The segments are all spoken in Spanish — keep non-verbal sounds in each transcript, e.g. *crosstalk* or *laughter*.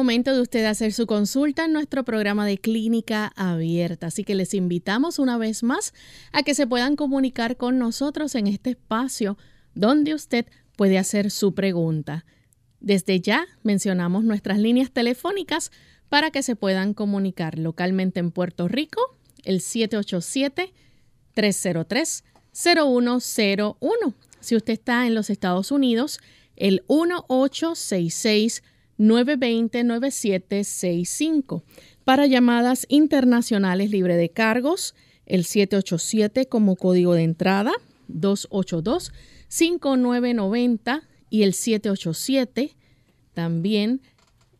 Momento de usted hacer su consulta en nuestro programa de clínica abierta, así que les invitamos una vez más a que se puedan comunicar con nosotros en este espacio donde usted puede hacer su pregunta. Desde ya mencionamos nuestras líneas telefónicas para que se puedan comunicar localmente en Puerto Rico, el 787-303-0101. Si usted está en los Estados Unidos, el 1866 920-9765. Para llamadas internacionales libre de cargos, el 787 como código de entrada, 282-5990 y el 787 también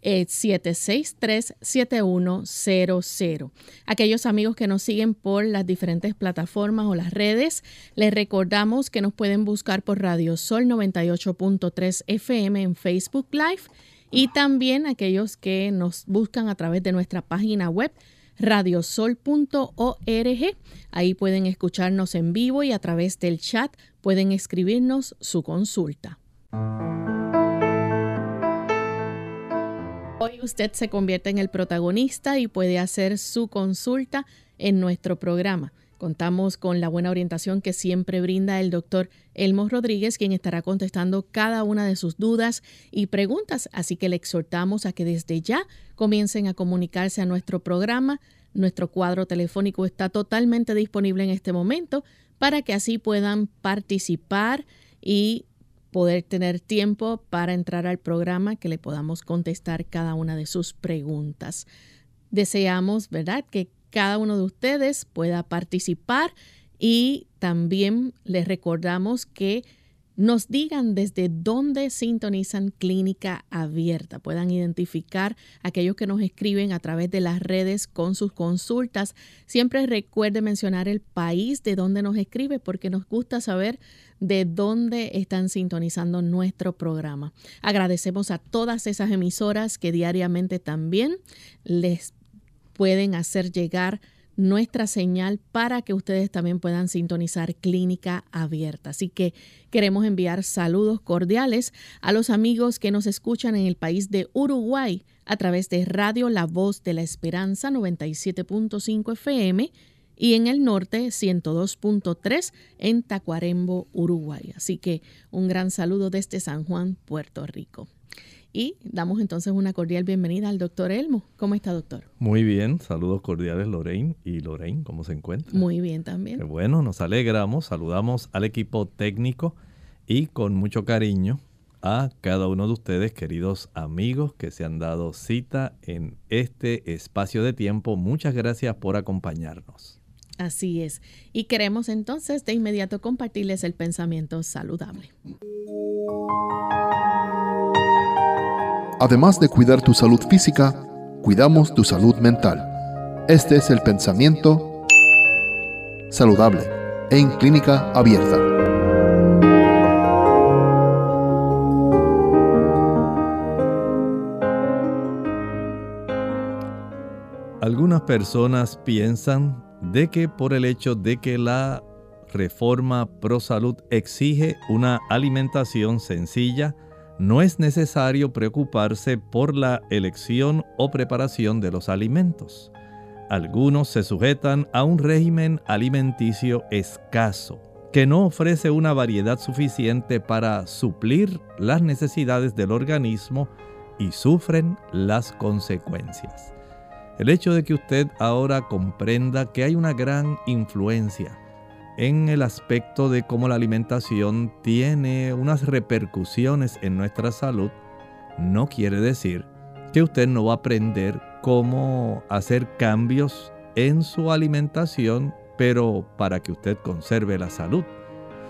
el 763-7100. Aquellos amigos que nos siguen por las diferentes plataformas o las redes, les recordamos que nos pueden buscar por Radio Sol 98.3 FM en Facebook Live y también aquellos que nos buscan a través de nuestra página web radiosol.org. Ahí pueden escucharnos en vivo y a través del chat pueden escribirnos su consulta. Hoy usted se convierte en el protagonista y puede hacer su consulta en nuestro programa. Contamos con la buena orientación que siempre brinda el doctor Elmo Rodríguez, quien estará contestando cada una de sus dudas y preguntas, así que le exhortamos a que desde ya comiencen a comunicarse a nuestro programa. Nuestro cuadro telefónico está totalmente disponible en este momento para que así puedan participar y poder tener tiempo para entrar al programa que le podamos contestar cada una de sus preguntas. Deseamos, ¿verdad?, que cada uno de ustedes pueda participar y también les recordamos que nos digan desde dónde sintonizan Clínica Abierta. Puedan identificar aquellos que nos escriben a través de las redes con sus consultas. Siempre recuerde mencionar el país de donde nos escribe porque nos gusta saber de dónde están sintonizando nuestro programa. Agradecemos a todas esas emisoras que diariamente también les pueden hacer llegar nuestra señal para que ustedes también puedan sintonizar Clínica Abierta. Así que queremos enviar saludos cordiales a los amigos que nos escuchan en el país de Uruguay a través de Radio La Voz de la Esperanza 97.5 FM y en el norte 102.3 en Tacuarembo, Uruguay. Así que un gran saludo desde San Juan, Puerto Rico. Y damos entonces una cordial bienvenida al doctor Elmo. ¿Cómo está, doctor? Muy bien, saludos cordiales Lorraine. ¿Y Lorraine cómo se encuentra? Muy bien también. bueno, nos alegramos, saludamos al equipo técnico y con mucho cariño a cada uno de ustedes, queridos amigos que se han dado cita en este espacio de tiempo. Muchas gracias por acompañarnos. Así es. Y queremos entonces de inmediato compartirles el pensamiento saludable. Además de cuidar tu salud física, cuidamos tu salud mental. Este es el pensamiento saludable en clínica abierta. Algunas personas piensan de que por el hecho de que la reforma pro salud exige una alimentación sencilla, no es necesario preocuparse por la elección o preparación de los alimentos. Algunos se sujetan a un régimen alimenticio escaso, que no ofrece una variedad suficiente para suplir las necesidades del organismo y sufren las consecuencias. El hecho de que usted ahora comprenda que hay una gran influencia en el aspecto de cómo la alimentación tiene unas repercusiones en nuestra salud, no quiere decir que usted no va a aprender cómo hacer cambios en su alimentación, pero para que usted conserve la salud.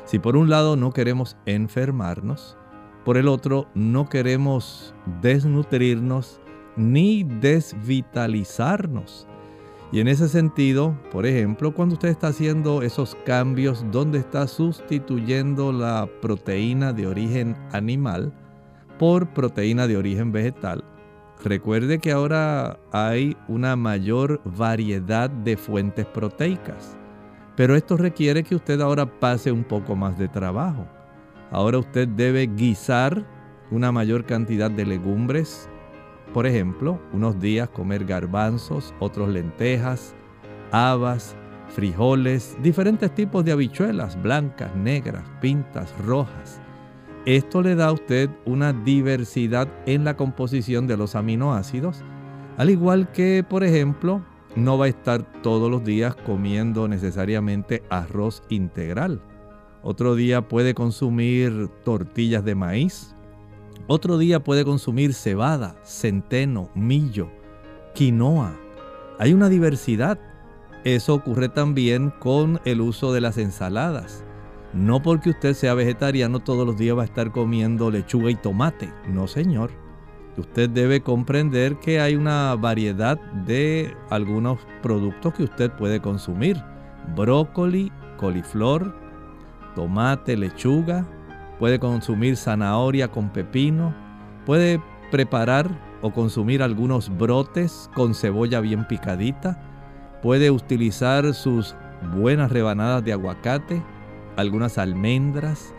Si por un lado no queremos enfermarnos, por el otro no queremos desnutrirnos ni desvitalizarnos. Y en ese sentido, por ejemplo, cuando usted está haciendo esos cambios donde está sustituyendo la proteína de origen animal por proteína de origen vegetal, recuerde que ahora hay una mayor variedad de fuentes proteicas. Pero esto requiere que usted ahora pase un poco más de trabajo. Ahora usted debe guisar una mayor cantidad de legumbres, por ejemplo, unos días comer garbanzos, otros lentejas, habas, frijoles, diferentes tipos de habichuelas, blancas, negras, pintas, rojas. Esto le da a usted una diversidad en la composición de los aminoácidos, al igual que, por ejemplo, no va a estar todos los días comiendo necesariamente arroz integral. Otro día puede consumir tortillas de maíz, otro día puede consumir cebada, centeno, millo, quinoa. Hay una diversidad. Eso ocurre también con el uso de las ensaladas. No porque usted sea vegetariano todos los días va a estar comiendo lechuga y tomate. No, señor. Usted debe comprender que hay una variedad de algunos productos que usted puede consumir. Brócoli, coliflor, tomate, lechuga, puede consumir zanahoria con pepino, puede preparar o consumir algunos brotes con cebolla bien picadita, puede utilizar sus buenas rebanadas de aguacate, algunas almendras.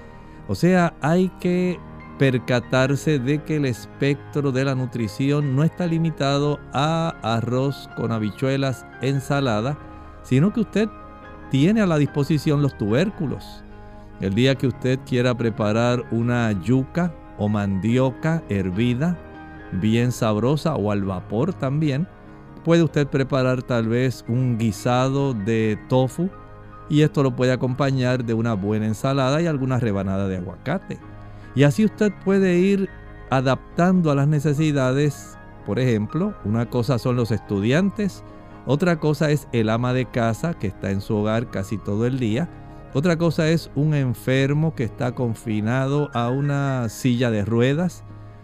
O sea, hay que percatarse de que el espectro de la nutrición no está limitado a arroz con habichuelas, ensalada, sino que usted tiene a la disposición los tubérculos, el día que usted quiera preparar una yuca o mandioca hervida, bien sabrosa o al vapor también, puede usted preparar tal vez un guisado de tofu y esto lo puede acompañar de una buena ensalada y alguna rebanada de aguacate. Y así usted puede ir adaptando a las necesidades. Por ejemplo, una cosa son los estudiantes, otra cosa es el ama de casa que está en su hogar casi todo el día otra cosa es un enfermo que está confinado a una silla de ruedas.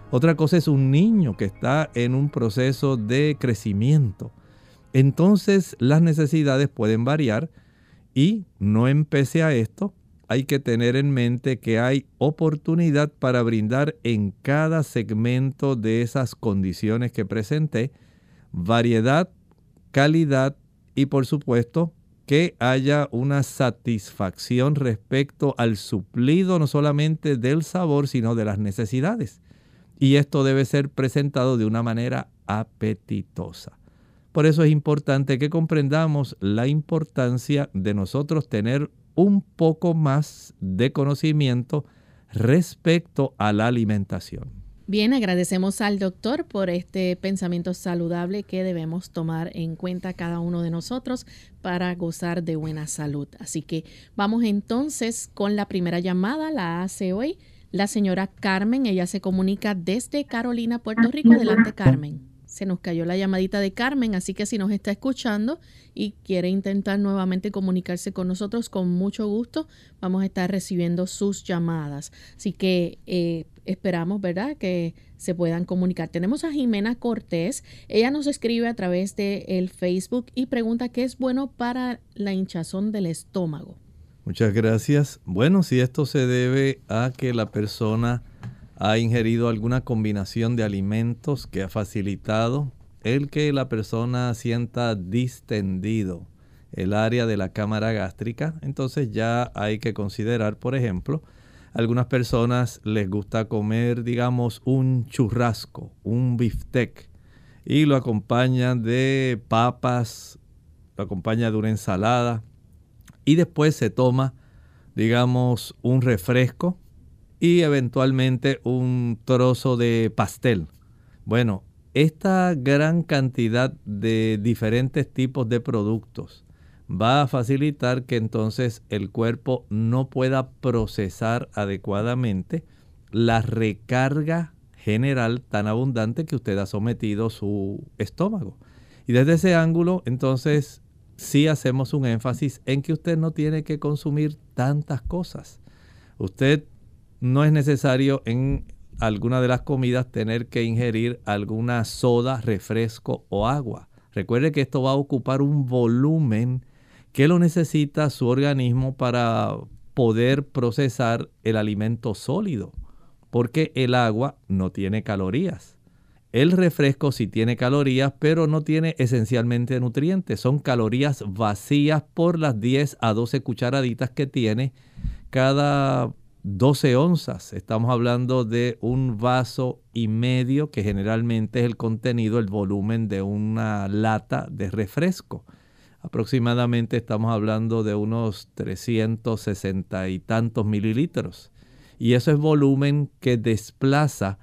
Otra cosa es un niño que está en un proceso de crecimiento. Entonces las necesidades pueden variar y no empecé a esto, hay que tener en mente que hay oportunidad para brindar en cada segmento de esas condiciones que presenté variedad, calidad y por supuesto que haya una satisfacción respecto al suplido no solamente del sabor, sino de las necesidades. Y esto debe ser presentado de una manera apetitosa. Por eso es importante que comprendamos la importancia de nosotros tener un poco más de conocimiento respecto a la alimentación. Bien, agradecemos al doctor por este pensamiento saludable que debemos tomar en cuenta cada uno de nosotros para gozar de buena salud. Así que vamos entonces con la primera llamada, la hace hoy la señora Carmen. Ella se comunica desde Carolina, Puerto Rico. Adelante, Carmen. Se nos cayó la llamadita de Carmen, así que si nos está escuchando y quiere intentar nuevamente comunicarse con nosotros, con mucho gusto vamos a estar recibiendo sus llamadas. Así que eh, esperamos, ¿verdad?, que se puedan comunicar. Tenemos a Jimena Cortés. Ella nos escribe a través de el Facebook y pregunta qué es bueno para la hinchazón del estómago. Muchas gracias. Bueno, si esto se debe a que la persona ha ingerido alguna combinación de alimentos que ha facilitado el que la persona sienta distendido el área de la cámara gástrica, entonces ya hay que considerar, por ejemplo, algunas personas les gusta comer, digamos, un churrasco, un biftec, y lo acompañan de papas, lo acompaña de una ensalada, y después se toma, digamos, un refresco y eventualmente un trozo de pastel. Bueno, esta gran cantidad de diferentes tipos de productos va a facilitar que entonces el cuerpo no pueda procesar adecuadamente la recarga general tan abundante que usted ha sometido su estómago. Y desde ese ángulo, entonces, sí hacemos un énfasis en que usted no tiene que consumir tantas cosas. Usted no es necesario en alguna de las comidas tener que ingerir alguna soda, refresco o agua. Recuerde que esto va a ocupar un volumen que lo necesita su organismo para poder procesar el alimento sólido, porque el agua no tiene calorías. El refresco sí tiene calorías, pero no tiene esencialmente nutrientes. Son calorías vacías por las 10 a 12 cucharaditas que tiene cada 12 onzas. Estamos hablando de un vaso y medio que generalmente es el contenido, el volumen de una lata de refresco. Aproximadamente estamos hablando de unos 360 y tantos mililitros. Y eso es volumen que desplaza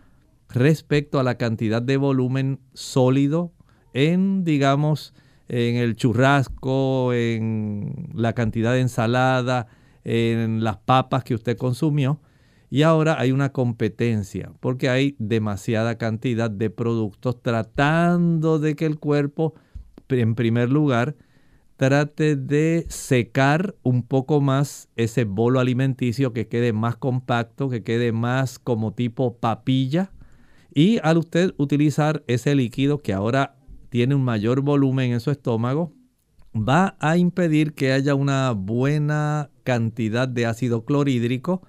respecto a la cantidad de volumen sólido en, digamos, en el churrasco, en la cantidad de ensalada, en las papas que usted consumió. Y ahora hay una competencia porque hay demasiada cantidad de productos tratando de que el cuerpo, en primer lugar, trate de secar un poco más ese bolo alimenticio, que quede más compacto, que quede más como tipo papilla. Y al usted utilizar ese líquido que ahora tiene un mayor volumen en su estómago, va a impedir que haya una buena cantidad de ácido clorhídrico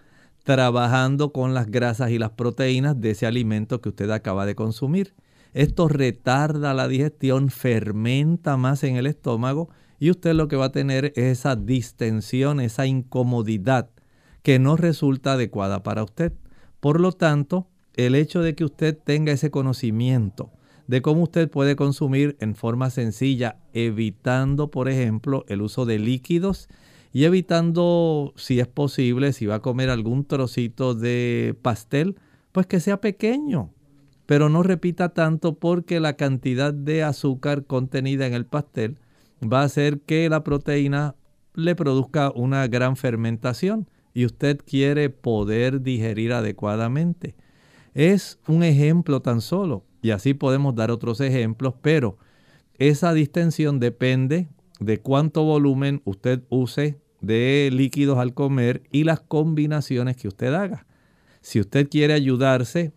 trabajando con las grasas y las proteínas de ese alimento que usted acaba de consumir. Esto retarda la digestión, fermenta más en el estómago y usted lo que va a tener es esa distensión, esa incomodidad que no resulta adecuada para usted. Por lo tanto, el hecho de que usted tenga ese conocimiento de cómo usted puede consumir en forma sencilla, evitando, por ejemplo, el uso de líquidos y evitando, si es posible, si va a comer algún trocito de pastel, pues que sea pequeño, pero no repita tanto porque la cantidad de azúcar contenida en el pastel va a hacer que la proteína le produzca una gran fermentación y usted quiere poder digerir adecuadamente. Es un ejemplo tan solo y así podemos dar otros ejemplos, pero esa distensión depende de cuánto volumen usted use de líquidos al comer y las combinaciones que usted haga. Si usted quiere ayudarse,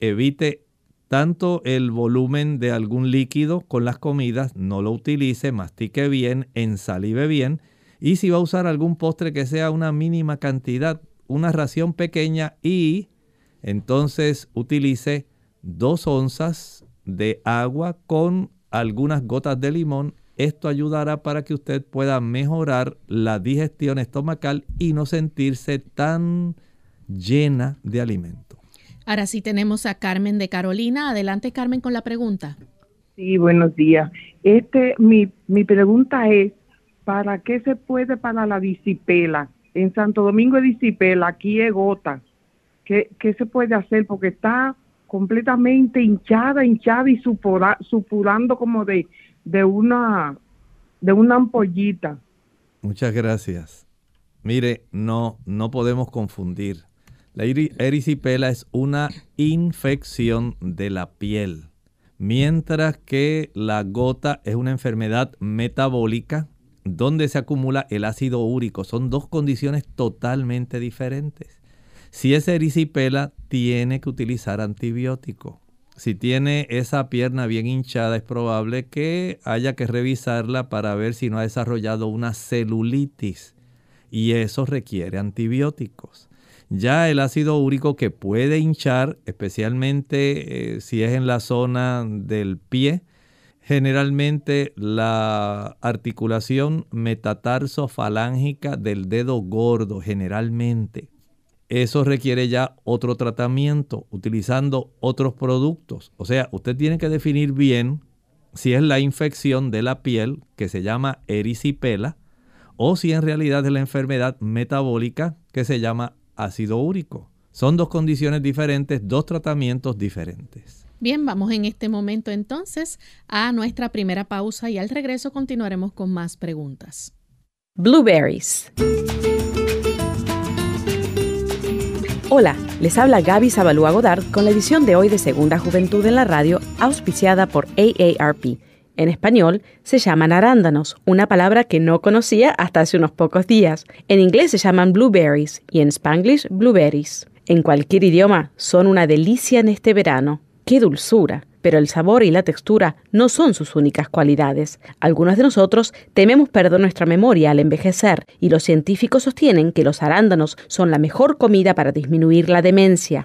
evite tanto el volumen de algún líquido con las comidas, no lo utilice, mastique bien, ensalive bien y si va a usar algún postre que sea una mínima cantidad, una ración pequeña y entonces utilice dos onzas de agua con algunas gotas de limón esto ayudará para que usted pueda mejorar la digestión estomacal y no sentirse tan llena de alimento. Ahora sí tenemos a Carmen de Carolina. Adelante Carmen con la pregunta. Sí, buenos días. Este, mi, mi pregunta es, ¿para qué se puede para la disipela? En Santo Domingo es disipela, aquí es gota. ¿Qué, ¿Qué se puede hacer? Porque está completamente hinchada, hinchada y supurando como de, de una, de una ampollita. Muchas gracias. Mire, no, no podemos confundir. La erisipela es una infección de la piel, mientras que la gota es una enfermedad metabólica donde se acumula el ácido úrico. Son dos condiciones totalmente diferentes. Si es erisipela, tiene que utilizar antibiótico si tiene esa pierna bien hinchada, es probable que haya que revisarla para ver si no ha desarrollado una celulitis. Y eso requiere antibióticos. Ya el ácido úrico que puede hinchar, especialmente eh, si es en la zona del pie, generalmente la articulación metatarsofalángica del dedo gordo, generalmente eso requiere ya otro tratamiento utilizando otros productos. O sea, usted tiene que definir bien si es la infección de la piel que se llama erisipela o si en realidad es la enfermedad metabólica que se llama ácido úrico. Son dos condiciones diferentes, dos tratamientos diferentes. Bien, vamos en este momento entonces a nuestra primera pausa y al regreso continuaremos con más preguntas. Blueberries. Hola, les habla Gaby Zabalúa Godard con la edición de hoy de Segunda Juventud en la Radio, auspiciada por AARP. En español se llaman arándanos, una palabra que no conocía hasta hace unos pocos días. En inglés se llaman blueberries y en spanglish blueberries. En cualquier idioma son una delicia en este verano. ¡Qué dulzura! pero el sabor y la textura no son sus únicas cualidades. Algunos de nosotros tememos perder nuestra memoria al envejecer y los científicos sostienen que los arándanos son la mejor comida para disminuir la demencia.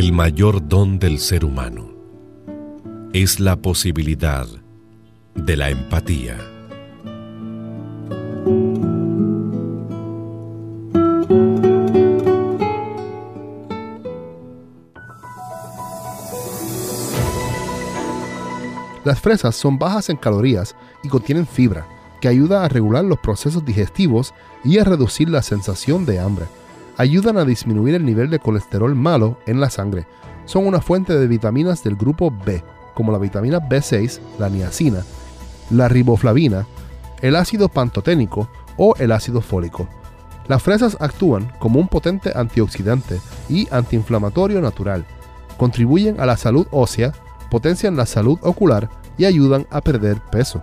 El mayor don del ser humano es la posibilidad de la empatía. Las fresas son bajas en calorías y contienen fibra, que ayuda a regular los procesos digestivos y a reducir la sensación de hambre ayudan a disminuir el nivel de colesterol malo en la sangre. Son una fuente de vitaminas del grupo B, como la vitamina B6, la niacina, la riboflavina, el ácido pantoténico o el ácido fólico. Las fresas actúan como un potente antioxidante y antiinflamatorio natural. Contribuyen a la salud ósea, potencian la salud ocular y ayudan a perder peso.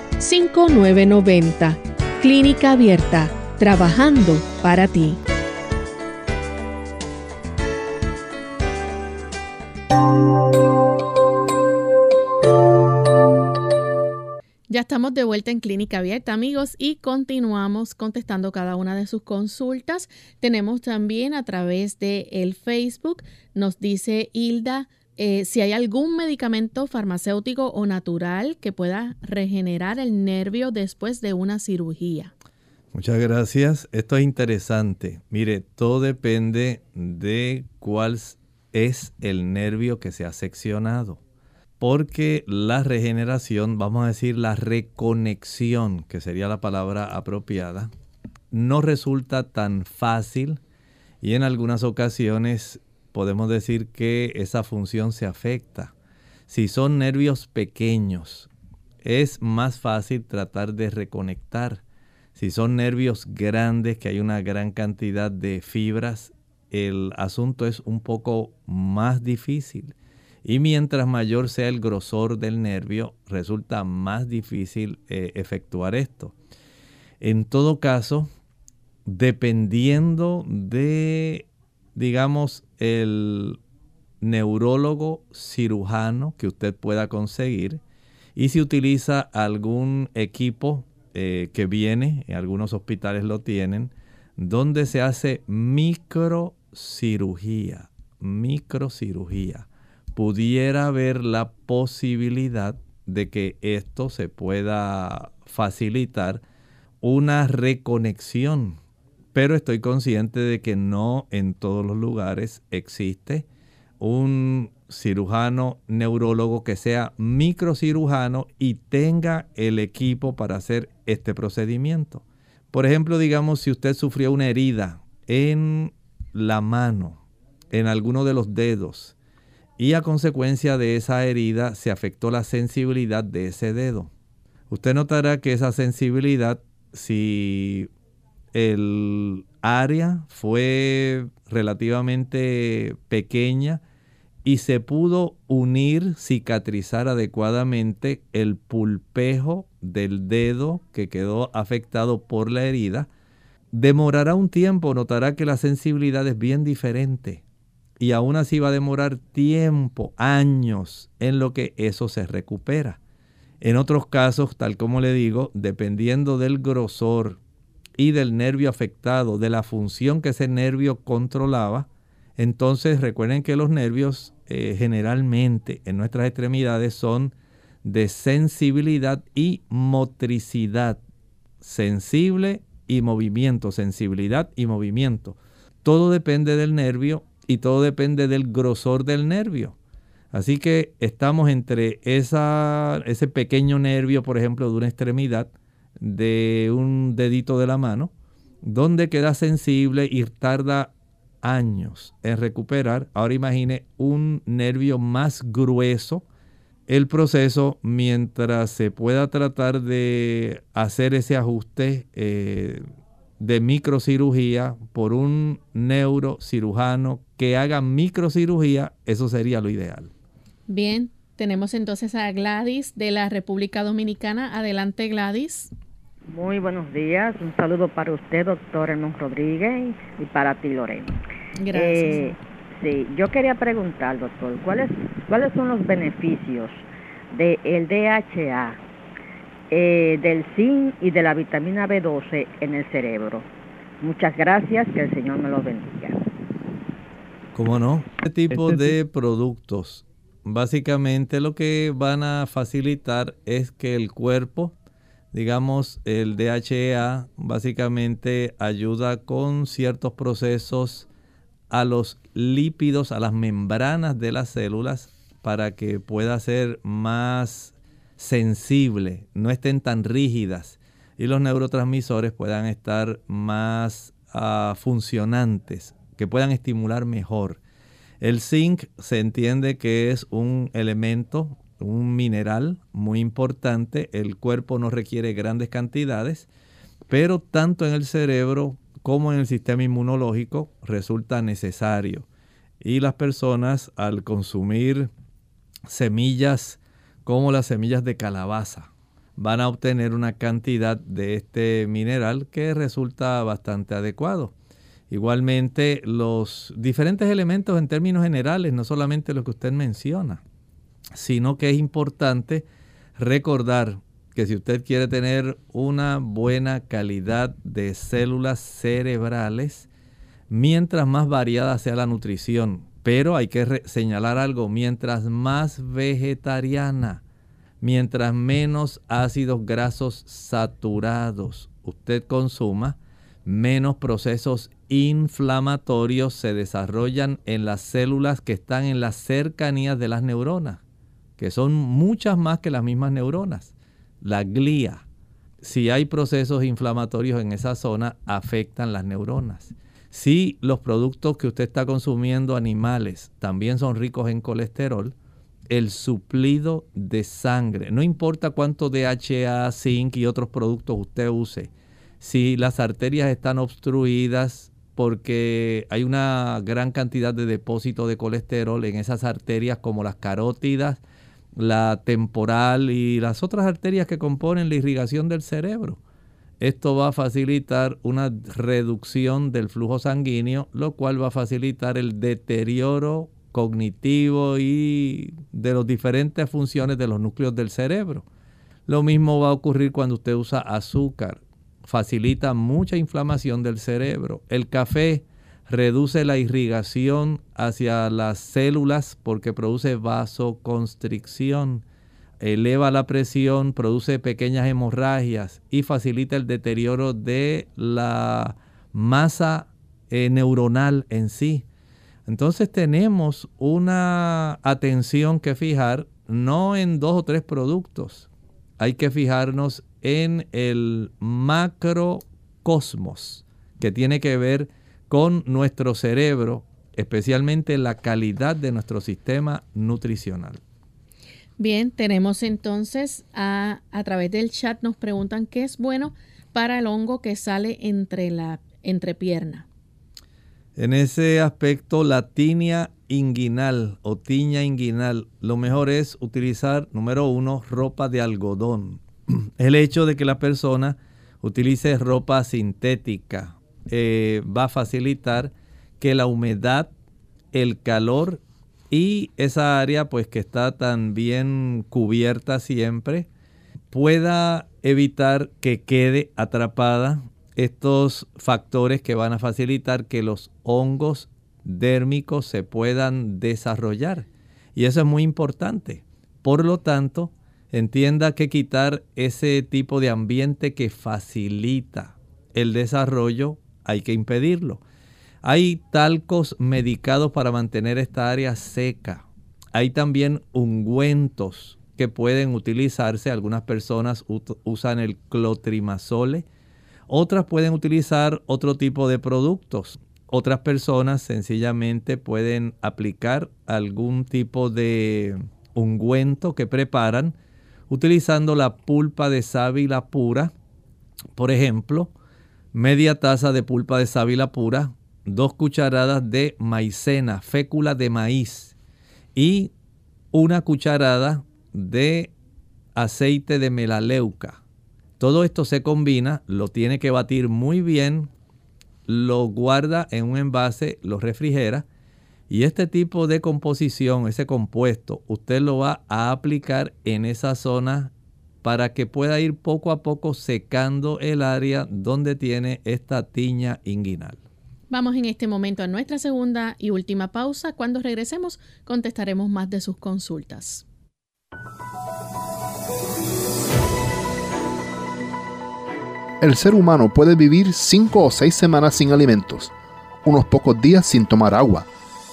5990. Clínica Abierta, trabajando para ti. Ya estamos de vuelta en Clínica Abierta, amigos, y continuamos contestando cada una de sus consultas. Tenemos también a través de el Facebook, nos dice Hilda eh, si hay algún medicamento farmacéutico o natural que pueda regenerar el nervio después de una cirugía. Muchas gracias. Esto es interesante. Mire, todo depende de cuál es el nervio que se ha seccionado. Porque la regeneración, vamos a decir la reconexión, que sería la palabra apropiada, no resulta tan fácil y en algunas ocasiones podemos decir que esa función se afecta. Si son nervios pequeños, es más fácil tratar de reconectar. Si son nervios grandes, que hay una gran cantidad de fibras, el asunto es un poco más difícil. Y mientras mayor sea el grosor del nervio, resulta más difícil eh, efectuar esto. En todo caso, dependiendo de digamos, el neurólogo cirujano que usted pueda conseguir. Y si utiliza algún equipo eh, que viene, en algunos hospitales lo tienen, donde se hace microcirugía, microcirugía, pudiera haber la posibilidad de que esto se pueda facilitar una reconexión pero estoy consciente de que no en todos los lugares existe un cirujano neurólogo que sea microcirujano y tenga el equipo para hacer este procedimiento. Por ejemplo, digamos si usted sufrió una herida en la mano, en alguno de los dedos, y a consecuencia de esa herida se afectó la sensibilidad de ese dedo. Usted notará que esa sensibilidad, si el área fue relativamente pequeña y se pudo unir, cicatrizar adecuadamente el pulpejo del dedo que quedó afectado por la herida, demorará un tiempo, notará que la sensibilidad es bien diferente y aún así va a demorar tiempo, años, en lo que eso se recupera. En otros casos, tal como le digo, dependiendo del grosor y del nervio afectado, de la función que ese nervio controlaba, entonces recuerden que los nervios eh, generalmente en nuestras extremidades son de sensibilidad y motricidad. Sensible y movimiento, sensibilidad y movimiento. Todo depende del nervio y todo depende del grosor del nervio. Así que estamos entre esa, ese pequeño nervio, por ejemplo, de una extremidad, de un dedito de la mano, donde queda sensible y tarda años en recuperar. Ahora imagine un nervio más grueso. El proceso, mientras se pueda tratar de hacer ese ajuste eh, de microcirugía por un neurocirujano que haga microcirugía, eso sería lo ideal. Bien, tenemos entonces a Gladys de la República Dominicana. Adelante, Gladys. Muy buenos días. Un saludo para usted, doctor Hernán Rodríguez, y para ti, Lorena. Gracias. Eh, sí, yo quería preguntar, doctor, ¿cuáles, cuáles son los beneficios del DHA, eh, del zinc y de la vitamina B12 en el cerebro? Muchas gracias, que el Señor me lo bendiga. ¿Cómo no? Este tipo este de productos básicamente lo que van a facilitar es que el cuerpo, digamos, el DHEA básicamente ayuda con ciertos procesos a los lípidos, a las membranas de las células para que pueda ser más sensible, no estén tan rígidas y los neurotransmisores puedan estar más ah, funcionantes, que puedan estimular mejor. El zinc se entiende que es un elemento, un mineral muy importante. El cuerpo no requiere grandes cantidades, pero tanto en el cerebro como en el sistema inmunológico resulta necesario. Y las personas al consumir semillas como las semillas de calabaza van a obtener una cantidad de este mineral que resulta bastante adecuado. Igualmente, los diferentes elementos en términos generales, no solamente lo que usted menciona, sino que es importante recordar que si usted quiere tener una buena calidad de células cerebrales, mientras más variada sea la nutrición, pero hay que señalar algo, mientras más vegetariana, mientras menos ácidos grasos saturados usted consuma, menos procesos inflamatorios se desarrollan en las células que están en las cercanías de las neuronas, que son muchas más que las mismas neuronas. La glía. Si hay procesos inflamatorios en esa zona, afectan las neuronas. Si los productos que usted está consumiendo animales también son ricos en colesterol, el suplido de sangre, no importa cuánto DHA, zinc y otros productos usted use, si las arterias están obstruidas, porque hay una gran cantidad de depósito de colesterol en esas arterias como las carótidas, la temporal y las otras arterias que componen la irrigación del cerebro. Esto va a facilitar una reducción del flujo sanguíneo, lo cual va a facilitar el deterioro cognitivo y de las diferentes funciones de los núcleos del cerebro. Lo mismo va a ocurrir cuando usted usa azúcar facilita mucha inflamación del cerebro. El café reduce la irrigación hacia las células porque produce vasoconstricción, eleva la presión, produce pequeñas hemorragias y facilita el deterioro de la masa eh, neuronal en sí. Entonces tenemos una atención que fijar no en dos o tres productos, hay que fijarnos en el macrocosmos, que tiene que ver con nuestro cerebro, especialmente la calidad de nuestro sistema nutricional. Bien, tenemos entonces a, a través del chat nos preguntan qué es bueno para el hongo que sale entre la entrepierna. En ese aspecto, la tinia inguinal o tiña inguinal, lo mejor es utilizar, número uno, ropa de algodón. *clears throat* El hecho de que la persona utilice ropa sintética eh, va a facilitar que la humedad, el calor y esa área pues que está tan bien cubierta siempre pueda evitar que quede atrapada estos factores que van a facilitar que los hongos dérmicos se puedan desarrollar. Y eso es muy importante. Por lo tanto, entienda que quitar ese tipo de ambiente que facilita el desarrollo hay que impedirlo. Hay talcos medicados para mantener esta área seca. Hay también ungüentos que pueden utilizarse. Algunas personas usan el clotrimazole. Otras pueden utilizar otro tipo de productos. Otras personas sencillamente pueden aplicar algún tipo de ungüento que preparan utilizando la pulpa de sábila pura. Por ejemplo, media taza de pulpa de sábila pura, dos cucharadas de maicena, fécula de maíz y una cucharada de aceite de melaleuca. Todo esto se combina, lo tiene que batir muy bien, lo guarda en un envase, lo refrigera y este tipo de composición, ese compuesto, usted lo va a aplicar en esa zona para que pueda ir poco a poco secando el área donde tiene esta tiña inguinal. Vamos en este momento a nuestra segunda y última pausa. Cuando regresemos contestaremos más de sus consultas. El ser humano puede vivir cinco o seis semanas sin alimentos, unos pocos días sin tomar agua,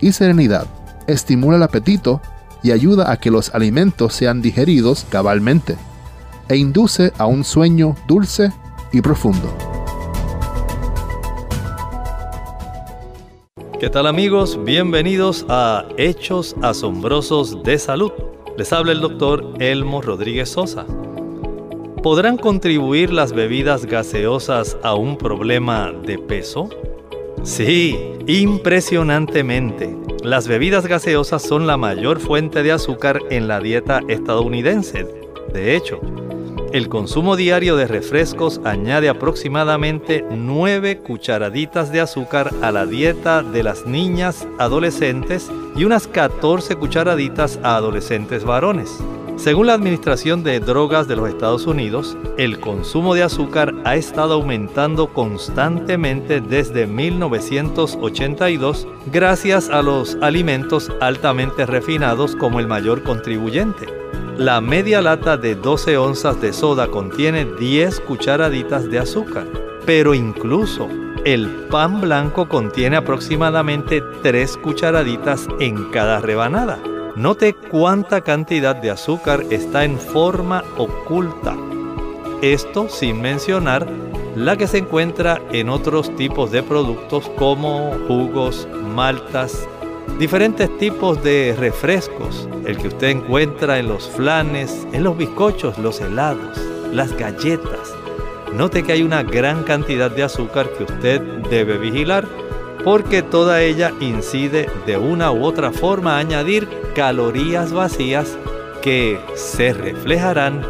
y serenidad, estimula el apetito y ayuda a que los alimentos sean digeridos cabalmente e induce a un sueño dulce y profundo. ¿Qué tal amigos? Bienvenidos a Hechos Asombrosos de Salud. Les habla el doctor Elmo Rodríguez Sosa. ¿Podrán contribuir las bebidas gaseosas a un problema de peso? Sí, impresionantemente. Las bebidas gaseosas son la mayor fuente de azúcar en la dieta estadounidense. De hecho, el consumo diario de refrescos añade aproximadamente 9 cucharaditas de azúcar a la dieta de las niñas adolescentes y unas 14 cucharaditas a adolescentes varones. Según la Administración de Drogas de los Estados Unidos, el consumo de azúcar ha estado aumentando constantemente desde 1982 gracias a los alimentos altamente refinados como el mayor contribuyente. La media lata de 12 onzas de soda contiene 10 cucharaditas de azúcar, pero incluso el pan blanco contiene aproximadamente 3 cucharaditas en cada rebanada. Note cuánta cantidad de azúcar está en forma oculta. Esto sin mencionar la que se encuentra en otros tipos de productos como jugos, maltas, diferentes tipos de refrescos, el que usted encuentra en los flanes, en los bizcochos, los helados, las galletas. Note que hay una gran cantidad de azúcar que usted debe vigilar porque toda ella incide de una u otra forma a añadir calorías vacías que se reflejarán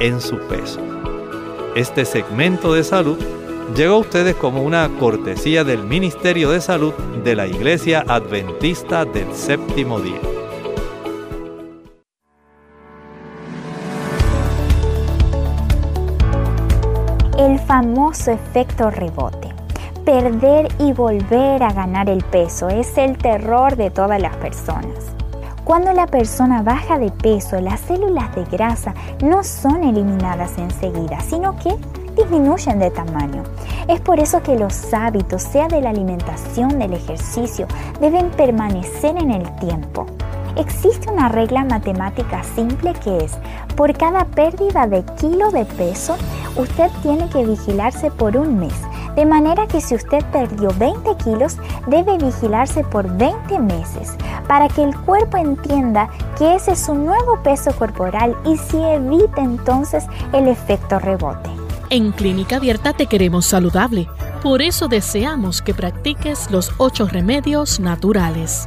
en su peso. Este segmento de salud llegó a ustedes como una cortesía del Ministerio de Salud de la Iglesia Adventista del Séptimo Día. El famoso efecto rebote. Perder y volver a ganar el peso es el terror de todas las personas. Cuando la persona baja de peso, las células de grasa no son eliminadas enseguida, sino que disminuyen de tamaño. Es por eso que los hábitos, sea de la alimentación, del ejercicio, deben permanecer en el tiempo. Existe una regla matemática simple que es, por cada pérdida de kilo de peso, usted tiene que vigilarse por un mes. De manera que si usted perdió 20 kilos, debe vigilarse por 20 meses para que el cuerpo entienda que ese es un nuevo peso corporal y si evite entonces el efecto rebote. En Clínica Abierta te queremos saludable. Por eso deseamos que practiques los ocho remedios naturales.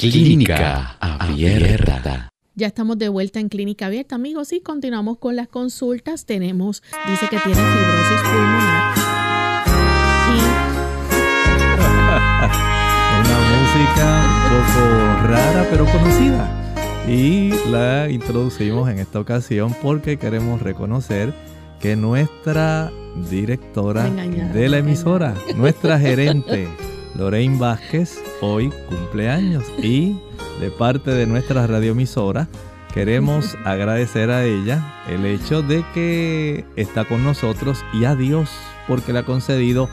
Clínica Abierta. Ya estamos de vuelta en Clínica Abierta, amigos, y continuamos con las consultas. Tenemos, dice que tiene fibrosis pulmonar. *laughs* Una música un poco rara, pero conocida. Y la introducimos en esta ocasión porque queremos reconocer que nuestra directora de la emisora, nuestra gerente, *laughs* Lorraine Vázquez hoy cumpleaños y de parte de nuestra radioemisora queremos *laughs* agradecer a ella el hecho de que está con nosotros y a Dios porque le ha concedido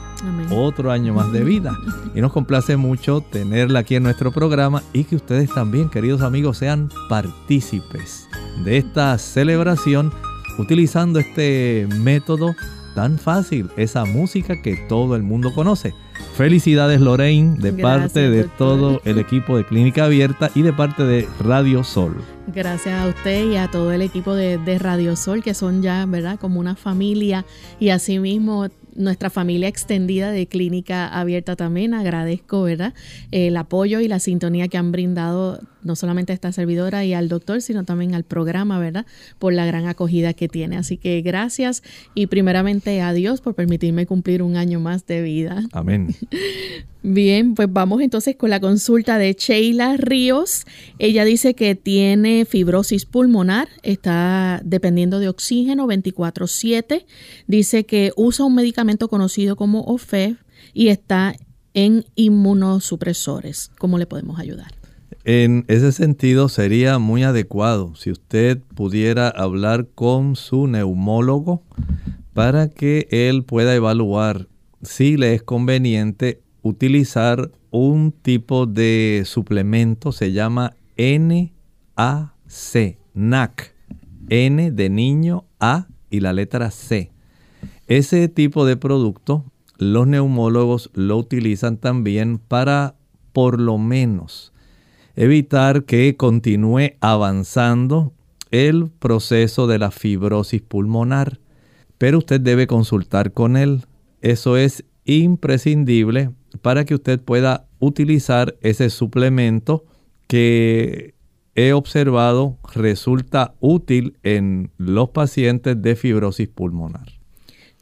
otro año más de vida. *laughs* Y nos complace mucho tenerla aquí en nuestro programa y que ustedes también, queridos amigos, sean partícipes de esta celebración utilizando este método tan fácil, esa música que todo el mundo conoce. Felicidades Lorraine de parte de todo el equipo de Clínica Abierta y de parte de Radio Sol. Gracias a usted y a todo el equipo de, de Radio Sol que son ya, ¿verdad? Como una familia y asimismo nuestra familia extendida de Clínica Abierta también. Agradezco, ¿verdad? El apoyo y la sintonía que han brindado no solamente a esta servidora y al doctor, sino también al programa, ¿verdad? Por la gran acogida que tiene. Así que gracias y primeramente a Dios por permitirme cumplir un año más de vida. Amén. *laughs* Bien, pues vamos entonces con la consulta de Sheila Ríos. Ella dice que tiene fibrosis pulmonar, está dependiendo de oxígeno 24/7. Dice que usa un medicamento conocido como OFEV y está en inmunosupresores. ¿Cómo le podemos ayudar? En ese sentido sería muy adecuado si usted pudiera hablar con su neumólogo para que él pueda evaluar si le es conveniente utilizar un tipo de suplemento, se llama NAC, NAC, N de niño, A y la letra C. Ese tipo de producto los neumólogos lo utilizan también para por lo menos evitar que continúe avanzando el proceso de la fibrosis pulmonar. Pero usted debe consultar con él. Eso es imprescindible para que usted pueda utilizar ese suplemento que he observado resulta útil en los pacientes de fibrosis pulmonar.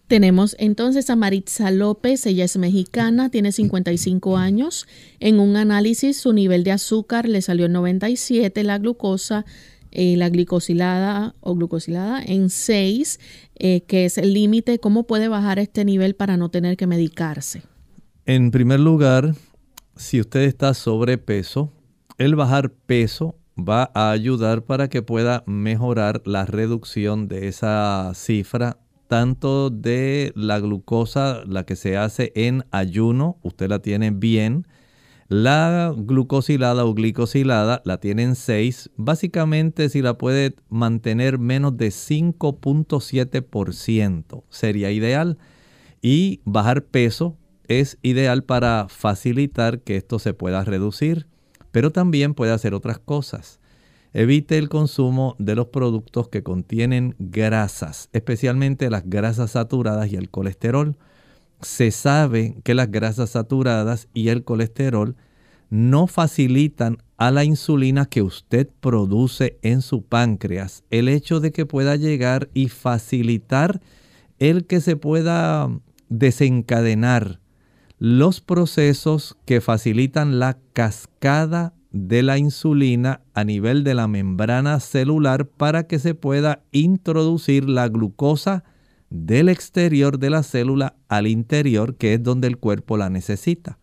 Tenemos entonces a Maritza López, ella es mexicana, tiene 55 años. En un análisis su nivel de azúcar le salió en 97, la glucosa, eh, la glicosilada o glucosilada en 6, eh, que es el límite. ¿Cómo puede bajar este nivel para no tener que medicarse? En primer lugar, si usted está sobrepeso, el bajar peso va a ayudar para que pueda mejorar la reducción de esa cifra, tanto de la glucosa, la que se hace en ayuno, usted la tiene bien. La glucosilada o glicosilada la tiene en 6. Básicamente, si la puede mantener menos de 5.7%, sería ideal. Y bajar peso es ideal para facilitar que esto se pueda reducir. pero también puede hacer otras cosas. Evite el consumo de los productos que contienen grasas, especialmente las grasas saturadas y el colesterol. Se sabe que las grasas saturadas y el colesterol no facilitan a la insulina que usted produce en su páncreas el hecho de que pueda llegar y facilitar el que se pueda desencadenar los procesos que facilitan la cascada de la insulina a nivel de la membrana celular para que se pueda introducir la glucosa del exterior de la célula al interior, que es donde el cuerpo la necesita.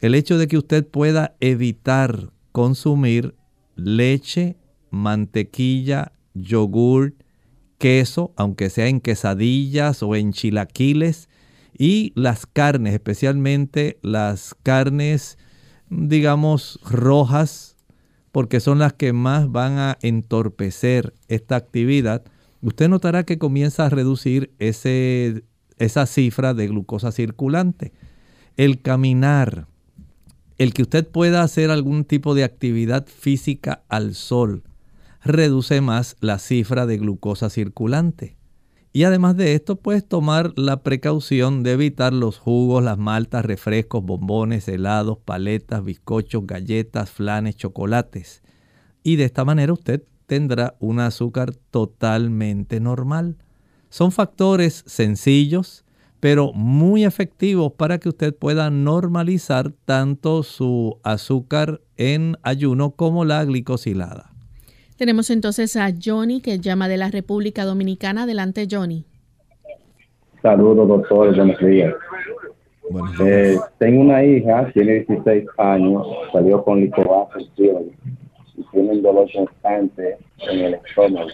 El hecho de que usted pueda evitar consumir leche, mantequilla, yogur, queso, aunque sea en quesadillas o en chilaquiles, y las carnes, especialmente las carnes digamos, rojas, porque son las que más van a entorpecer esta actividad, usted notará que comienza a reducir ese, esa cifra de glucosa circulante. El caminar, el que usted pueda hacer algún tipo de actividad física al sol, reduce más la cifra de glucosa circulante. Y además de esto, puedes tomar la precaución de evitar los jugos, las maltas, refrescos, bombones, helados, paletas, bizcochos, galletas, flanes, chocolates. Y de esta manera usted tendrá un azúcar totalmente normal. Son factores sencillos, pero muy efectivos para que usted pueda normalizar tanto su azúcar en ayuno como la glicosilada. Tenemos entonces a Johnny que llama de la República Dominicana. Adelante, Johnny. Saludos, doctor. Buenos días. Eh, tengo una hija, tiene 16 años, salió con lipoacención y tiene un dolor constante en el estómago.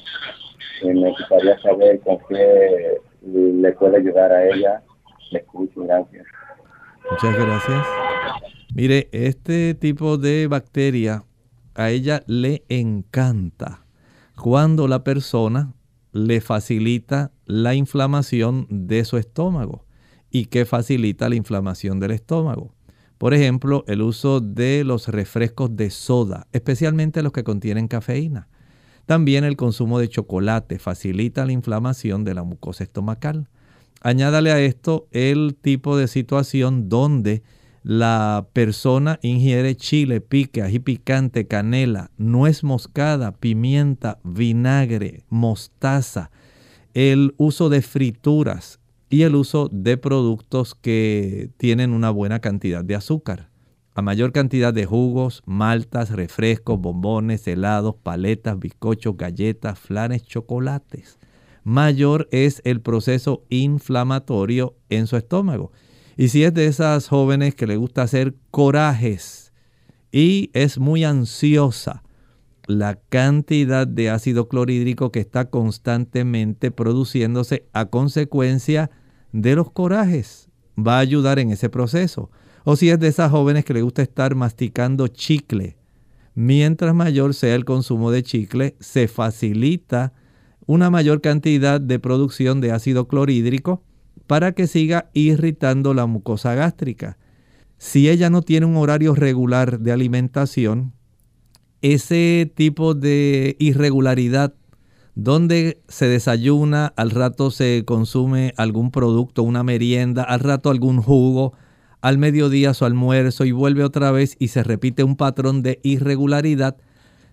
Y me gustaría saber con qué le puede ayudar a ella. Le escucho, gracias. Muchas gracias. Mire, este tipo de bacteria a ella le encanta cuando la persona le facilita la inflamación de su estómago. ¿Y qué facilita la inflamación del estómago? Por ejemplo, el uso de los refrescos de soda, especialmente los que contienen cafeína. También el consumo de chocolate facilita la inflamación de la mucosa estomacal. Añádale a esto el tipo de situación donde la persona ingiere chile, pique, ají picante, canela, nuez moscada, pimienta, vinagre, mostaza, el uso de frituras y el uso de productos que tienen una buena cantidad de azúcar. A mayor cantidad de jugos, maltas, refrescos, bombones, helados, paletas, bizcochos, galletas, flanes, chocolates. Mayor es el proceso inflamatorio en su estómago y si es de esas jóvenes que le gusta hacer corajes y es muy ansiosa, la cantidad de ácido clorhídrico que está constantemente produciéndose a consecuencia de los corajes va a ayudar en ese proceso. O si es de esas jóvenes que le gusta estar masticando chicle, mientras mayor sea el consumo de chicle, se facilita una mayor cantidad de producción de ácido clorhídrico para que siga irritando la mucosa gástrica. Si ella no tiene un horario regular de alimentación, ese tipo de irregularidad donde se desayuna, al rato se consume algún producto, una merienda, al rato algún jugo, al mediodía su almuerzo y vuelve otra vez y se repite un patrón de irregularidad,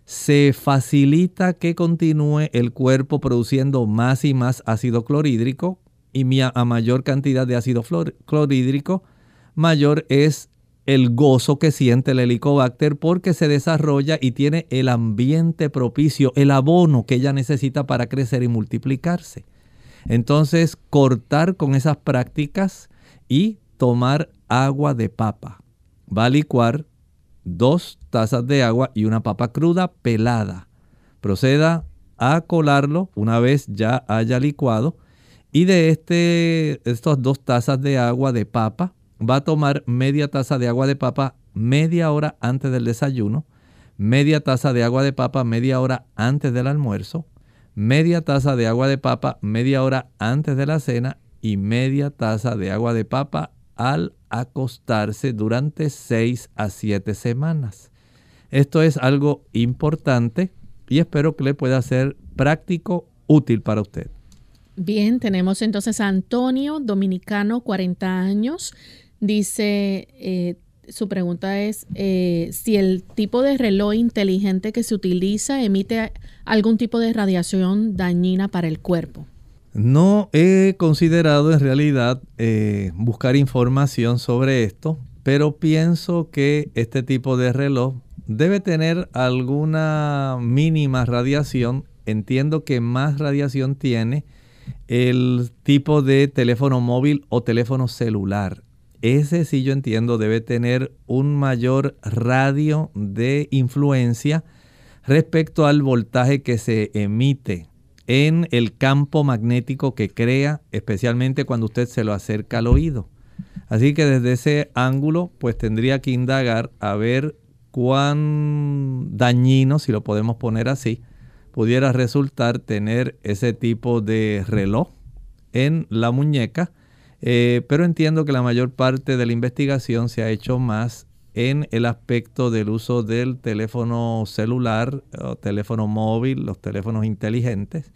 se facilita que continúe el cuerpo produciendo más y más ácido clorhídrico, y a mayor cantidad de ácido clorhídrico, mayor es el gozo que siente el helicobacter porque se desarrolla y tiene el ambiente propicio, el abono que ella necesita para crecer y multiplicarse. Entonces, cortar con esas prácticas y tomar agua de papa. Va a licuar dos tazas de agua y una papa cruda pelada. Proceda a colarlo una vez ya haya licuado y de este, estas dos tazas de agua de papa, va a tomar media taza de agua de papa media hora antes del desayuno, media taza de agua de papa media hora antes del almuerzo, media taza de agua de papa media hora antes de la cena y media taza de agua de papa al acostarse durante 6 a 7 semanas. Esto es algo importante y espero que le pueda ser práctico, útil para usted. Bien, tenemos entonces a Antonio, dominicano, 40 años. Dice, eh, su pregunta es eh, si el tipo de reloj inteligente que se utiliza emite algún tipo de radiación dañina para el cuerpo. No he considerado en realidad eh, buscar información sobre esto, pero pienso que este tipo de reloj debe tener alguna mínima radiación. Entiendo que más radiación tiene el tipo de teléfono móvil o teléfono celular ese sí yo entiendo debe tener un mayor radio de influencia respecto al voltaje que se emite en el campo magnético que crea, especialmente cuando usted se lo acerca al oído. Así que desde ese ángulo, pues tendría que indagar a ver cuán dañino, si lo podemos poner así, pudiera resultar tener ese tipo de reloj en la muñeca eh, pero entiendo que la mayor parte de la investigación se ha hecho más en el aspecto del uso del teléfono celular o teléfono móvil, los teléfonos inteligentes,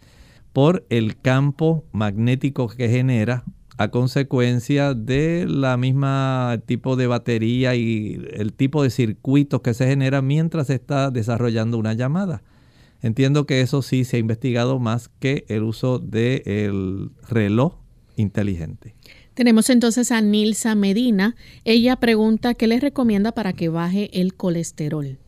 por el campo magnético que genera a consecuencia de la misma tipo de batería y el tipo de circuitos que se genera mientras se está desarrollando una llamada. Entiendo que eso sí se ha investigado más que el uso del reloj inteligente. Tenemos entonces a Nilsa Medina. Ella pregunta qué les recomienda para que baje el colesterol.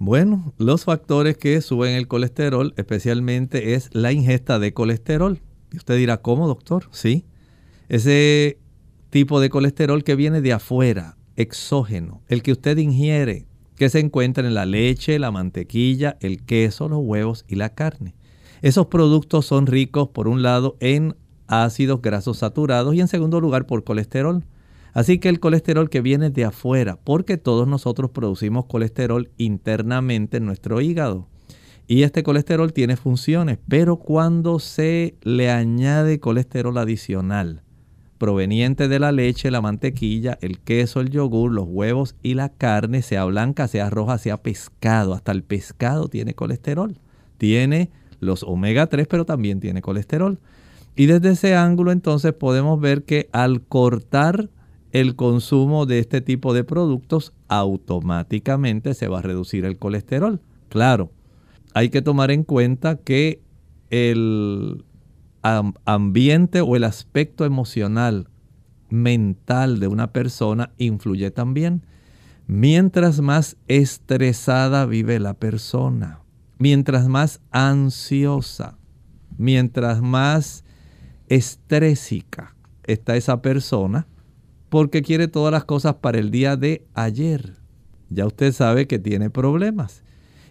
Bueno, los factores que suben el colesterol especialmente es la ingesta de colesterol. Y usted dirá, ¿cómo, doctor? Sí. Ese tipo de colesterol que viene de afuera, exógeno, el que usted ingiere, que se encuentra en la leche, la mantequilla, el queso, los huevos y la carne. Esos productos son ricos, por un lado, en ácidos grasos saturados y en segundo lugar por colesterol. Así que el colesterol que viene de afuera, porque todos nosotros producimos colesterol internamente en nuestro hígado. Y este colesterol tiene funciones, pero cuando se le añade colesterol adicional, proveniente de la leche, la mantequilla, el queso, el yogur, los huevos y la carne, sea blanca, sea roja, sea pescado, hasta el pescado tiene colesterol. Tiene los omega 3, pero también tiene colesterol. Y desde ese ángulo entonces podemos ver que al cortar el consumo de este tipo de productos, automáticamente se va a reducir el colesterol. Claro, hay que tomar en cuenta que el ambiente o el aspecto emocional, mental de una persona influye también. Mientras más estresada vive la persona, mientras más ansiosa, mientras más estrésica está esa persona porque quiere todas las cosas para el día de ayer. Ya usted sabe que tiene problemas.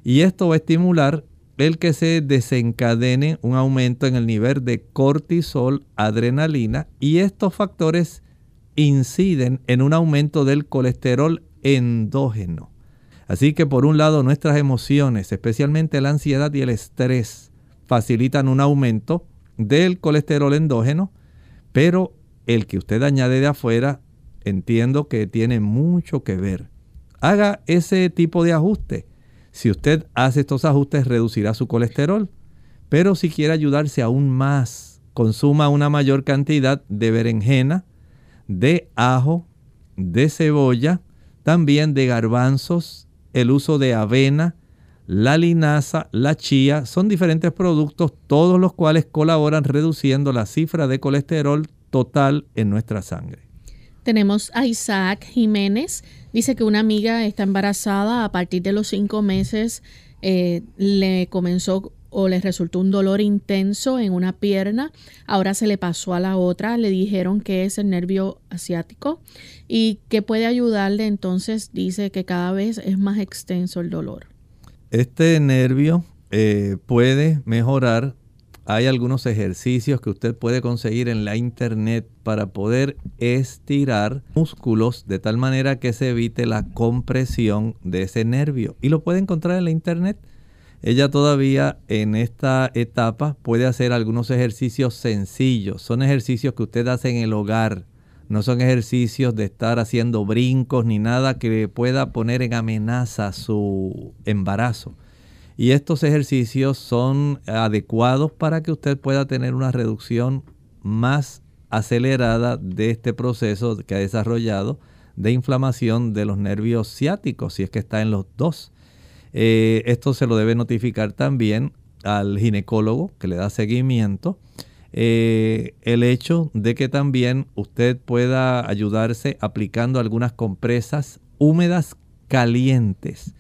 Y esto va a estimular el que se desencadene un aumento en el nivel de cortisol, adrenalina, y estos factores inciden en un aumento del colesterol endógeno. Así que por un lado nuestras emociones, especialmente la ansiedad y el estrés, facilitan un aumento del colesterol endógeno, pero el que usted añade de afuera, entiendo que tiene mucho que ver. Haga ese tipo de ajuste. Si usted hace estos ajustes, reducirá su colesterol. Pero si quiere ayudarse aún más, consuma una mayor cantidad de berenjena, de ajo, de cebolla, también de garbanzos, el uso de avena, la linaza, la chía, son diferentes productos, todos los cuales colaboran reduciendo la cifra de colesterol total en nuestra sangre. Tenemos a Isaac Jiménez, dice que una amiga está embarazada, a partir de los cinco meses eh, le comenzó o le resultó un dolor intenso en una pierna, ahora se le pasó a la otra, le dijeron que es el nervio asiático y que puede ayudarle, entonces dice que cada vez es más extenso el dolor. Este nervio eh, puede mejorar. Hay algunos ejercicios que usted puede conseguir en la internet para poder estirar músculos de tal manera que se evite la compresión de ese nervio. Y lo puede encontrar en la internet. Ella todavía en esta etapa puede hacer algunos ejercicios sencillos. Son ejercicios que usted hace en el hogar. no son ejercicios de estar haciendo brincos ni nada que pueda poner en amenaza su embarazo. Y estos ejercicios son adecuados para que usted pueda tener una reducción más acelerada de este proceso que ha desarrollado de inflamación de los nervios ciáticos, si es que está en los dos. Eh, esto se lo debe notificar también al ginecólogo que le da seguimiento. Eh, el hecho de que también usted pueda ayudarse aplicando algunas compresas húmedas calientes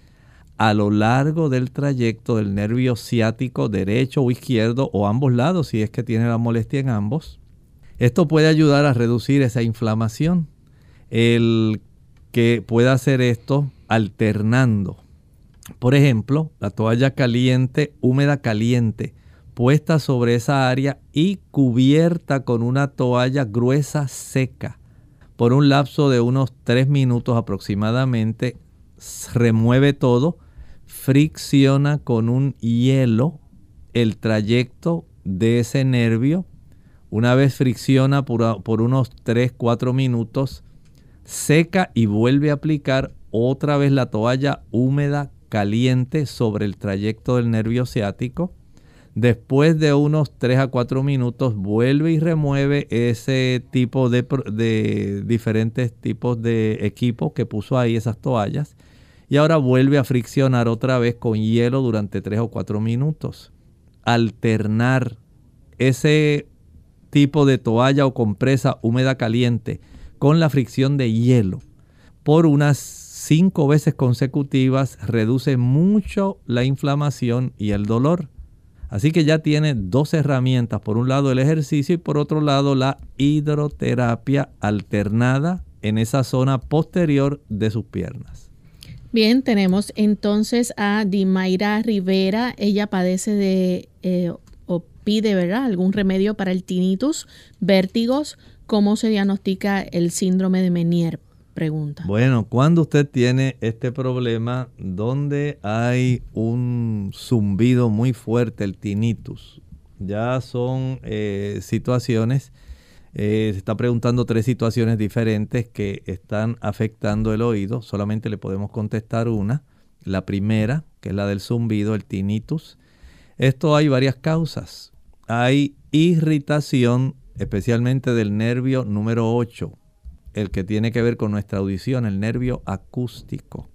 a lo largo del trayecto del nervio ciático derecho o izquierdo o ambos lados si es que tiene la molestia en ambos. Esto puede ayudar a reducir esa inflamación. El que pueda hacer esto alternando. Por ejemplo, la toalla caliente, húmeda caliente, puesta sobre esa área y cubierta con una toalla gruesa seca. Por un lapso de unos 3 minutos aproximadamente, remueve todo, fricciona con un hielo el trayecto de ese nervio. Una vez fricciona por, por unos 3-4 minutos, seca y vuelve a aplicar otra vez la toalla húmeda caliente sobre el trayecto del nervio ciático. Después de unos 3 a 4 minutos vuelve y remueve ese tipo de, de diferentes tipos de equipos que puso ahí esas toallas. Y ahora vuelve a friccionar otra vez con hielo durante 3 o 4 minutos. Alternar ese tipo de toalla o compresa húmeda caliente con la fricción de hielo por unas cinco veces consecutivas reduce mucho la inflamación y el dolor. Así que ya tiene dos herramientas, por un lado el ejercicio y por otro lado la hidroterapia alternada en esa zona posterior de sus piernas. Bien, tenemos entonces a Dimaira Rivera. Ella padece de eh, o pide, ¿verdad?, algún remedio para el tinnitus, vértigos, ¿Cómo se diagnostica el síndrome de Menier? Pregunta. Bueno, cuando usted tiene este problema donde hay un zumbido muy fuerte, el tinnitus, ya son eh, situaciones, eh, se está preguntando tres situaciones diferentes que están afectando el oído, solamente le podemos contestar una. La primera, que es la del zumbido, el tinnitus. Esto hay varias causas. Hay irritación especialmente del nervio número 8, el que tiene que ver con nuestra audición, el nervio acústico.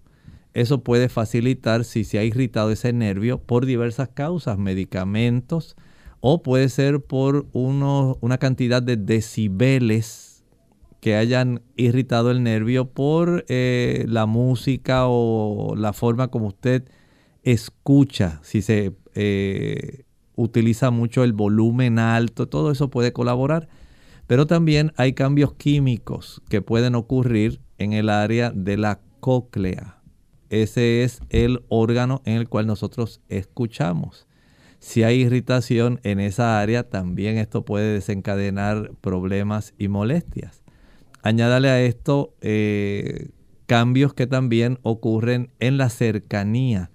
Eso puede facilitar si se ha irritado ese nervio por diversas causas, medicamentos, o puede ser por una cantidad de decibeles que hayan irritado el nervio por eh, la música o la forma como usted escucha, si se eh, utiliza mucho el volumen alto, todo eso puede colaborar. Pero también hay cambios químicos que pueden ocurrir en el área de la cóclea. Ese es el órgano en el cual nosotros escuchamos. Si hay irritación en esa área, también esto puede desencadenar problemas y molestias. Añádale a esto eh, cambios que también ocurren en la cercanía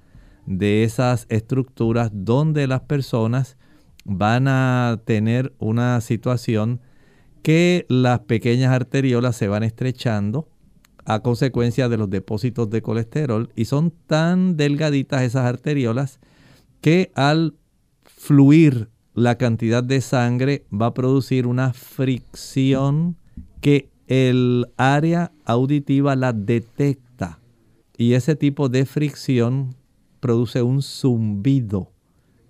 de esas estructuras donde las personas van a tener una situación que las pequeñas arteriolas se van estrechando a consecuencia de los depósitos de colesterol y son tan delgaditas esas arteriolas que al fluir la cantidad de sangre va a producir una fricción que el área auditiva la detecta. Y ese tipo de fricción produce un zumbido,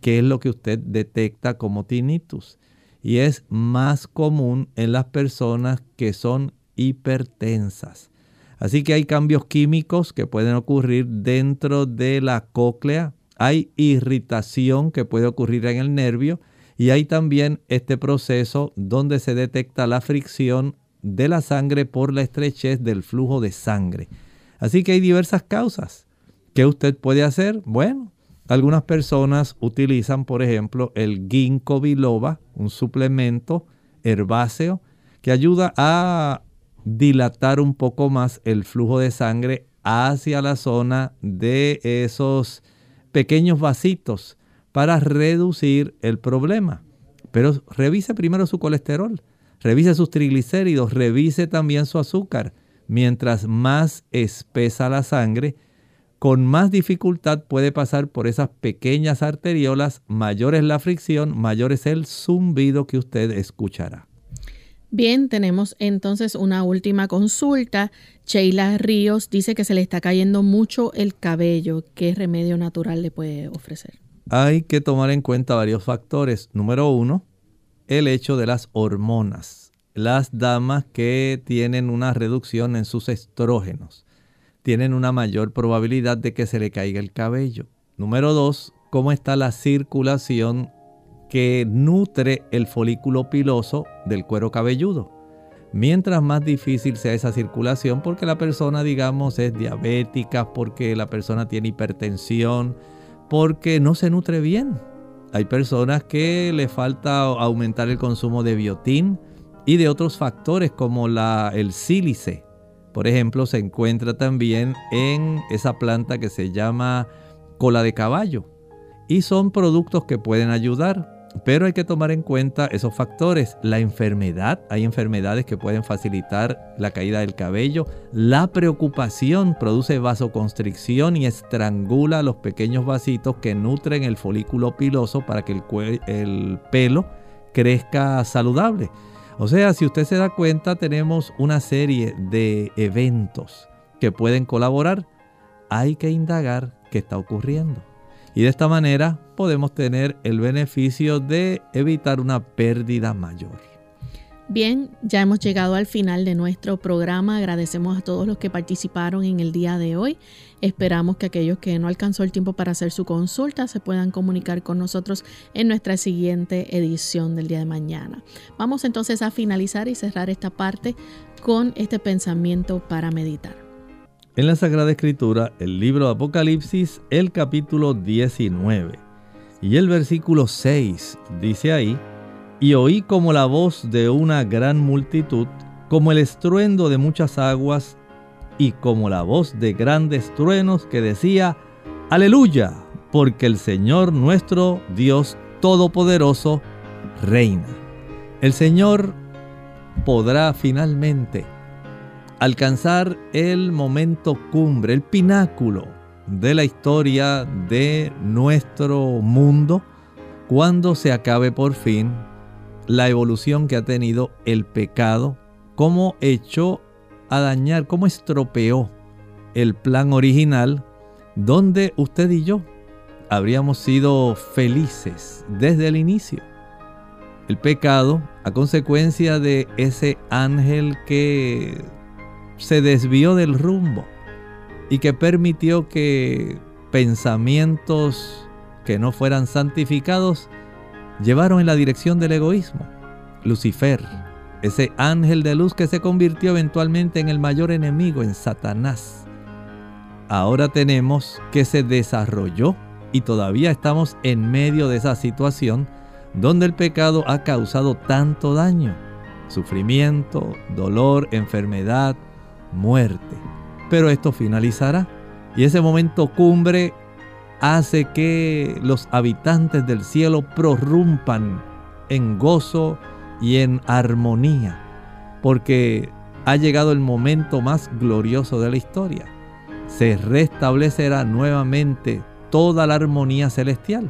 que es lo que usted detecta como tinnitus. Y es más común en las personas que son hipertensas. Así que hay cambios químicos que pueden ocurrir dentro de la cóclea, hay irritación que puede ocurrir en el nervio y hay también este proceso donde se detecta la fricción de la sangre por la estrechez del flujo de sangre. Así que hay diversas causas. ¿Qué usted puede hacer? Bueno, algunas personas utilizan, por ejemplo, el ginkgo biloba, un suplemento herbáceo que ayuda a dilatar un poco más el flujo de sangre hacia la zona de esos pequeños vasitos para reducir el problema. Pero revise primero su colesterol. revise sus triglicéridos, revise también su azúcar. Mientras más espesa la sangre, con más dificultad puede pasar por esas pequeñas arteriolas, mayor es la fricción, mayor es el zumbido que usted escuchará. Bien, tenemos entonces una última consulta. Sheila Ríos dice que se le está cayendo mucho el cabello. ¿Qué remedio natural le puede ofrecer? Hay que tomar en cuenta varios factores. Número uno, el hecho de las hormonas. Las damas que tienen una reducción en sus estrógenos tienen una mayor probabilidad de que se le caiga el cabello. Número dos, cómo está la circulación que nutre el folículo piloso del cuero cabelludo. Mientras más difícil sea esa circulación, porque la persona, digamos, es diabética, porque la persona tiene hipertensión, porque no se nutre bien. Hay personas que le falta aumentar el consumo de biotín y de otros factores como la, el sílice. Por ejemplo, se encuentra también en esa planta que se llama cola de caballo. Y son productos que pueden ayudar. Pero hay que tomar en cuenta esos factores. La enfermedad, hay enfermedades que pueden facilitar la caída del cabello. La preocupación produce vasoconstricción y estrangula los pequeños vasitos que nutren el folículo piloso para que el, el pelo crezca saludable. O sea, si usted se da cuenta, tenemos una serie de eventos que pueden colaborar. Hay que indagar qué está ocurriendo. Y de esta manera podemos tener el beneficio de evitar una pérdida mayor. Bien, ya hemos llegado al final de nuestro programa. Agradecemos a todos los que participaron en el día de hoy. Esperamos que aquellos que no alcanzó el tiempo para hacer su consulta se puedan comunicar con nosotros en nuestra siguiente edición del día de mañana. Vamos entonces a finalizar y cerrar esta parte con este pensamiento para meditar en la Sagrada Escritura, el libro de Apocalipsis, el capítulo 19. Y el versículo 6 dice ahí, y oí como la voz de una gran multitud, como el estruendo de muchas aguas, y como la voz de grandes truenos que decía, aleluya, porque el Señor nuestro Dios Todopoderoso reina. El Señor podrá finalmente alcanzar el momento cumbre, el pináculo de la historia de nuestro mundo cuando se acabe por fin la evolución que ha tenido el pecado, cómo echó a dañar, cómo estropeó el plan original donde usted y yo habríamos sido felices desde el inicio. El pecado, a consecuencia de ese ángel que se desvió del rumbo y que permitió que pensamientos que no fueran santificados llevaron en la dirección del egoísmo. Lucifer, ese ángel de luz que se convirtió eventualmente en el mayor enemigo, en Satanás. Ahora tenemos que se desarrolló y todavía estamos en medio de esa situación donde el pecado ha causado tanto daño, sufrimiento, dolor, enfermedad, muerte. Pero esto finalizará y ese momento cumbre hace que los habitantes del cielo prorrumpan en gozo y en armonía, porque ha llegado el momento más glorioso de la historia. Se restablecerá nuevamente toda la armonía celestial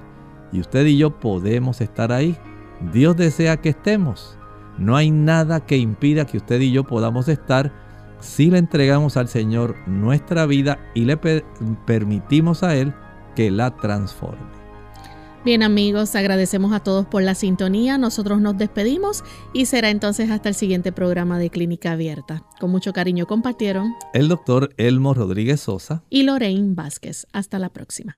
y usted y yo podemos estar ahí. Dios desea que estemos. No hay nada que impida que usted y yo podamos estar si le entregamos al Señor nuestra vida y le permitimos a Él que la transforme. Bien amigos, agradecemos a todos por la sintonía. Nosotros nos despedimos y será entonces hasta el siguiente programa de Clínica Abierta. Con mucho cariño compartieron el doctor Elmo Rodríguez Sosa y Lorraine Vázquez. Hasta la próxima.